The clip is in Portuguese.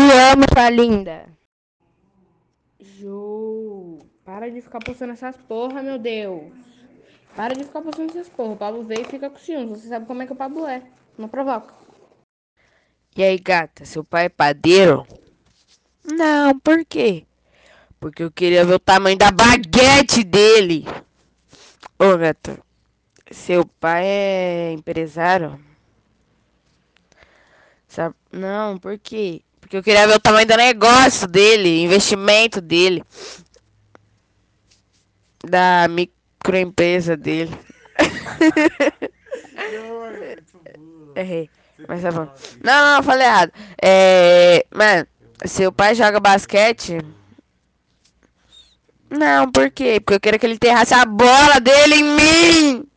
Te amo, sua linda. Ju, para de ficar postando essas porra, meu Deus. Para de ficar postando essas porra. O Pablo veio e fica com ciúmes. Você sabe como é que o Pablo é. Não provoca. E aí, gata, seu pai é padeiro? Não, por quê? Porque eu queria ver o tamanho da baguete dele. Ô, gata, seu pai é empresário? Sabe? Não, por quê? Porque eu queria ver o tamanho do negócio dele, investimento dele. Da microempresa dele. Errei. Mas tá bom. Não, não, falei errado. É. Mano, seu pai joga basquete? Não, por quê? Porque eu quero que ele enterrasse a bola dele em mim!